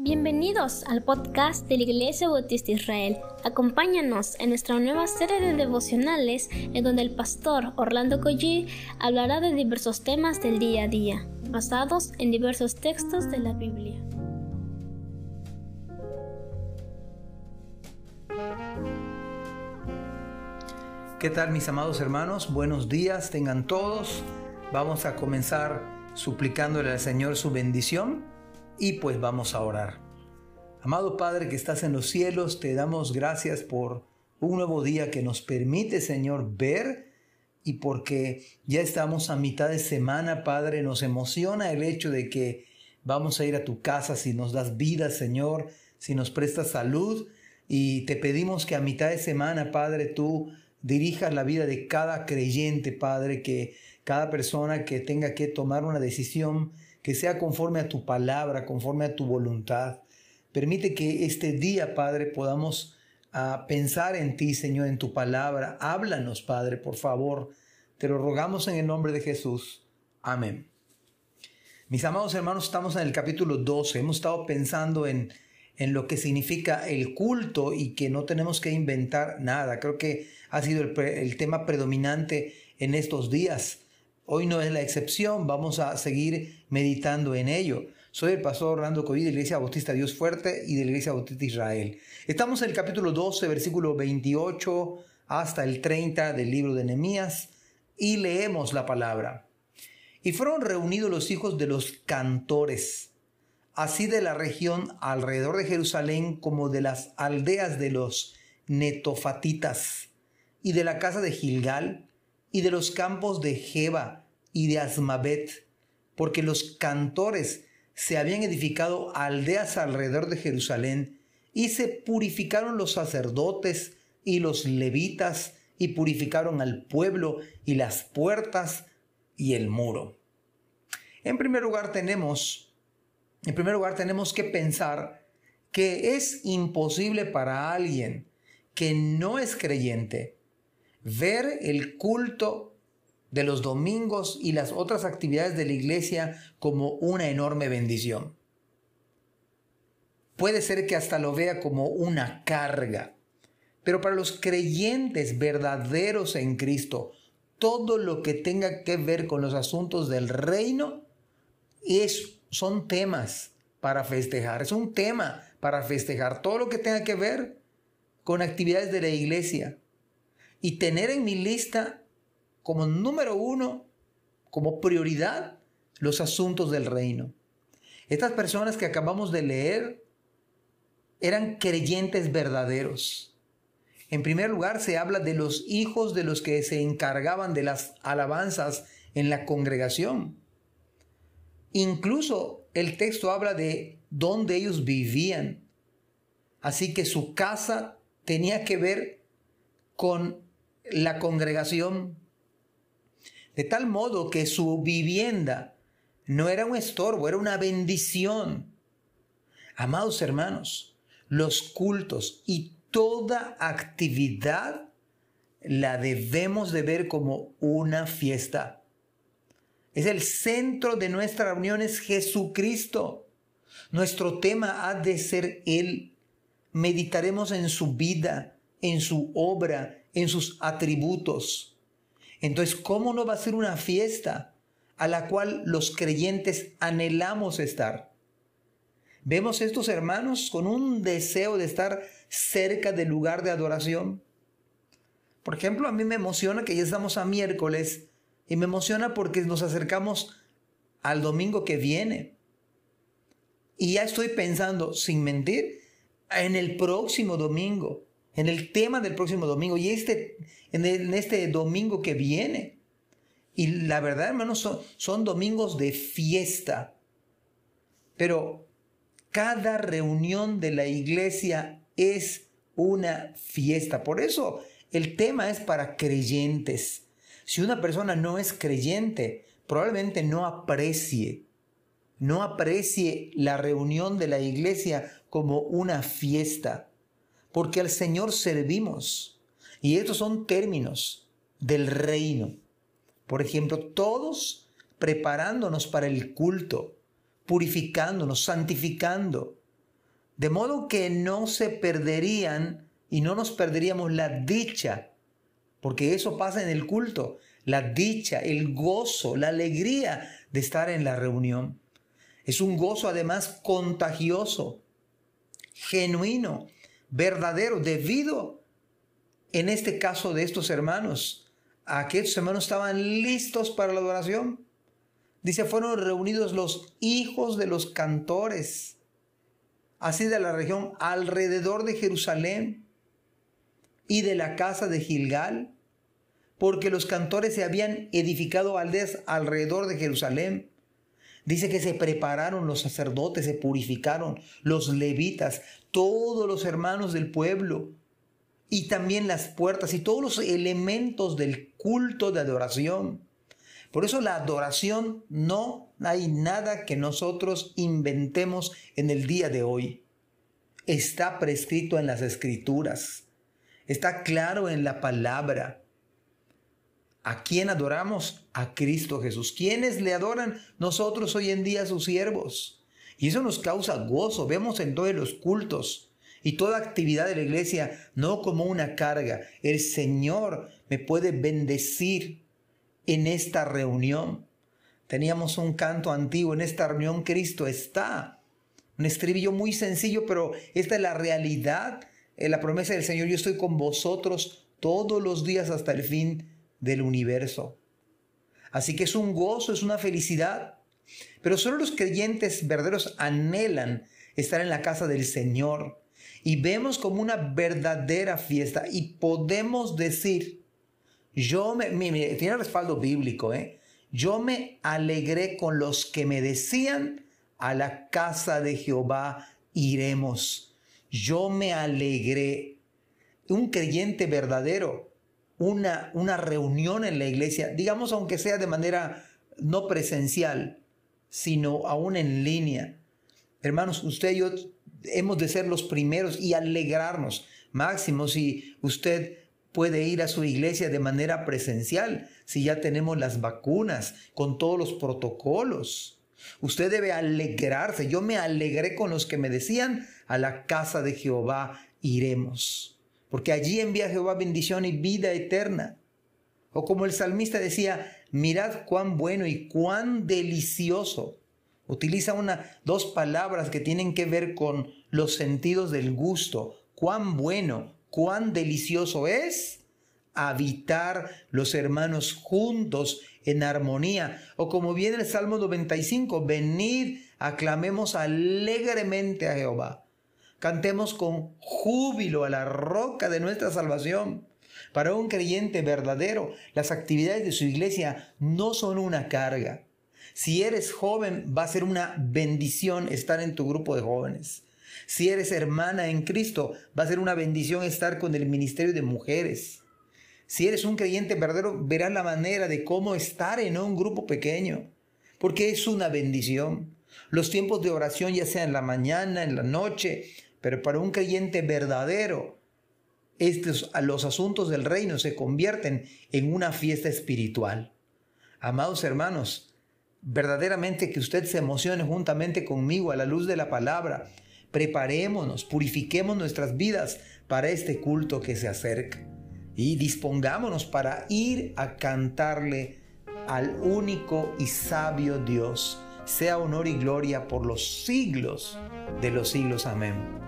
Bienvenidos al podcast de la Iglesia Bautista Israel. Acompáñanos en nuestra nueva serie de devocionales en donde el pastor Orlando Collie hablará de diversos temas del día a día, basados en diversos textos de la Biblia. ¿Qué tal mis amados hermanos? Buenos días, tengan todos. Vamos a comenzar suplicándole al Señor su bendición y pues vamos a orar. Amado Padre que estás en los cielos, te damos gracias por un nuevo día que nos permite, Señor, ver y porque ya estamos a mitad de semana, Padre, nos emociona el hecho de que vamos a ir a tu casa si nos das vida, Señor, si nos prestas salud y te pedimos que a mitad de semana, Padre, tú dirijas la vida de cada creyente, Padre, que cada persona que tenga que tomar una decisión que sea conforme a tu palabra, conforme a tu voluntad. Permite que este día, Padre, podamos ah, pensar en ti, Señor, en tu palabra. Háblanos, Padre, por favor. Te lo rogamos en el nombre de Jesús. Amén. Mis amados hermanos, estamos en el capítulo 12. Hemos estado pensando en, en lo que significa el culto y que no tenemos que inventar nada. Creo que ha sido el, el tema predominante en estos días. Hoy no es la excepción, vamos a seguir meditando en ello. Soy el pastor Orlando Covid de la Iglesia Bautista Dios Fuerte y de la Iglesia Bautista Israel. Estamos en el capítulo 12, versículo 28 hasta el 30 del libro de Nehemías y leemos la palabra. Y fueron reunidos los hijos de los cantores, así de la región alrededor de Jerusalén como de las aldeas de los netofatitas y de la casa de Gilgal y de los campos de Jeba y de Asmabet, porque los cantores se habían edificado aldeas alrededor de Jerusalén, y se purificaron los sacerdotes y los levitas, y purificaron al pueblo y las puertas y el muro. En primer lugar tenemos, en primer lugar tenemos que pensar que es imposible para alguien que no es creyente ver el culto de los domingos y las otras actividades de la iglesia como una enorme bendición. Puede ser que hasta lo vea como una carga, pero para los creyentes verdaderos en Cristo, todo lo que tenga que ver con los asuntos del reino es, son temas para festejar, es un tema para festejar, todo lo que tenga que ver con actividades de la iglesia, y tener en mi lista como número uno, como prioridad, los asuntos del reino. Estas personas que acabamos de leer eran creyentes verdaderos. En primer lugar, se habla de los hijos de los que se encargaban de las alabanzas en la congregación. Incluso el texto habla de dónde ellos vivían. Así que su casa tenía que ver con la congregación, de tal modo que su vivienda no era un estorbo, era una bendición. Amados hermanos, los cultos y toda actividad la debemos de ver como una fiesta. Es el centro de nuestra reunión, es Jesucristo. Nuestro tema ha de ser Él. Meditaremos en su vida, en su obra, en sus atributos. Entonces, ¿cómo no va a ser una fiesta a la cual los creyentes anhelamos estar? Vemos estos hermanos con un deseo de estar cerca del lugar de adoración. Por ejemplo, a mí me emociona que ya estamos a miércoles y me emociona porque nos acercamos al domingo que viene. Y ya estoy pensando, sin mentir, en el próximo domingo en el tema del próximo domingo y este, en, este domingo que viene. Y la verdad, hermanos, son, son domingos de fiesta. Pero cada reunión de la iglesia es una fiesta. Por eso el tema es para creyentes. Si una persona no es creyente, probablemente no aprecie, no aprecie la reunión de la iglesia como una fiesta porque al Señor servimos. Y estos son términos del reino. Por ejemplo, todos preparándonos para el culto, purificándonos, santificando. De modo que no se perderían y no nos perderíamos la dicha, porque eso pasa en el culto, la dicha, el gozo, la alegría de estar en la reunión. Es un gozo además contagioso, genuino, verdadero, debido, en este caso de estos hermanos, a que estos hermanos estaban listos para la adoración. Dice, fueron reunidos los hijos de los cantores, así de la región alrededor de Jerusalén y de la casa de Gilgal, porque los cantores se habían edificado aldeas alrededor de Jerusalén. Dice que se prepararon los sacerdotes, se purificaron los levitas, todos los hermanos del pueblo, y también las puertas y todos los elementos del culto de adoración. Por eso la adoración no hay nada que nosotros inventemos en el día de hoy. Está prescrito en las escrituras. Está claro en la palabra. ¿A quién adoramos? A Cristo Jesús. ¿Quiénes le adoran? Nosotros hoy en día sus siervos. Y eso nos causa gozo. Vemos en todos los cultos y toda actividad de la iglesia no como una carga. El Señor me puede bendecir en esta reunión. Teníamos un canto antiguo, en esta reunión Cristo está. Un estribillo muy sencillo, pero esta es la realidad, eh, la promesa del Señor. Yo estoy con vosotros todos los días hasta el fin del universo. Así que es un gozo, es una felicidad. Pero solo los creyentes verdaderos anhelan estar en la casa del Señor. Y vemos como una verdadera fiesta. Y podemos decir, yo me, tiene respaldo bíblico, ¿eh? Yo me alegré con los que me decían, a la casa de Jehová iremos. Yo me alegré. Un creyente verdadero, una, una reunión en la iglesia, digamos aunque sea de manera no presencial, sino aún en línea. Hermanos, usted y yo hemos de ser los primeros y alegrarnos. Máximo, si usted puede ir a su iglesia de manera presencial si ya tenemos las vacunas con todos los protocolos. Usted debe alegrarse. Yo me alegré con los que me decían, a la casa de Jehová iremos. Porque allí envía Jehová bendición y vida eterna. O como el salmista decía, mirad cuán bueno y cuán delicioso. Utiliza una, dos palabras que tienen que ver con los sentidos del gusto. Cuán bueno, cuán delicioso es habitar los hermanos juntos en armonía. O como viene el Salmo 95, venid, aclamemos alegremente a Jehová. Cantemos con júbilo a la roca de nuestra salvación. Para un creyente verdadero, las actividades de su iglesia no son una carga. Si eres joven, va a ser una bendición estar en tu grupo de jóvenes. Si eres hermana en Cristo, va a ser una bendición estar con el ministerio de mujeres. Si eres un creyente verdadero, verás la manera de cómo estar en un grupo pequeño, porque es una bendición. Los tiempos de oración, ya sea en la mañana, en la noche, pero para un creyente verdadero, estos, los asuntos del reino se convierten en una fiesta espiritual. Amados hermanos, verdaderamente que usted se emocione juntamente conmigo a la luz de la palabra preparémonos, purifiquemos nuestras vidas para este culto que se acerca y dispongámonos para ir a cantarle al único y sabio Dios. Sea honor y gloria por los siglos de los siglos. Amén.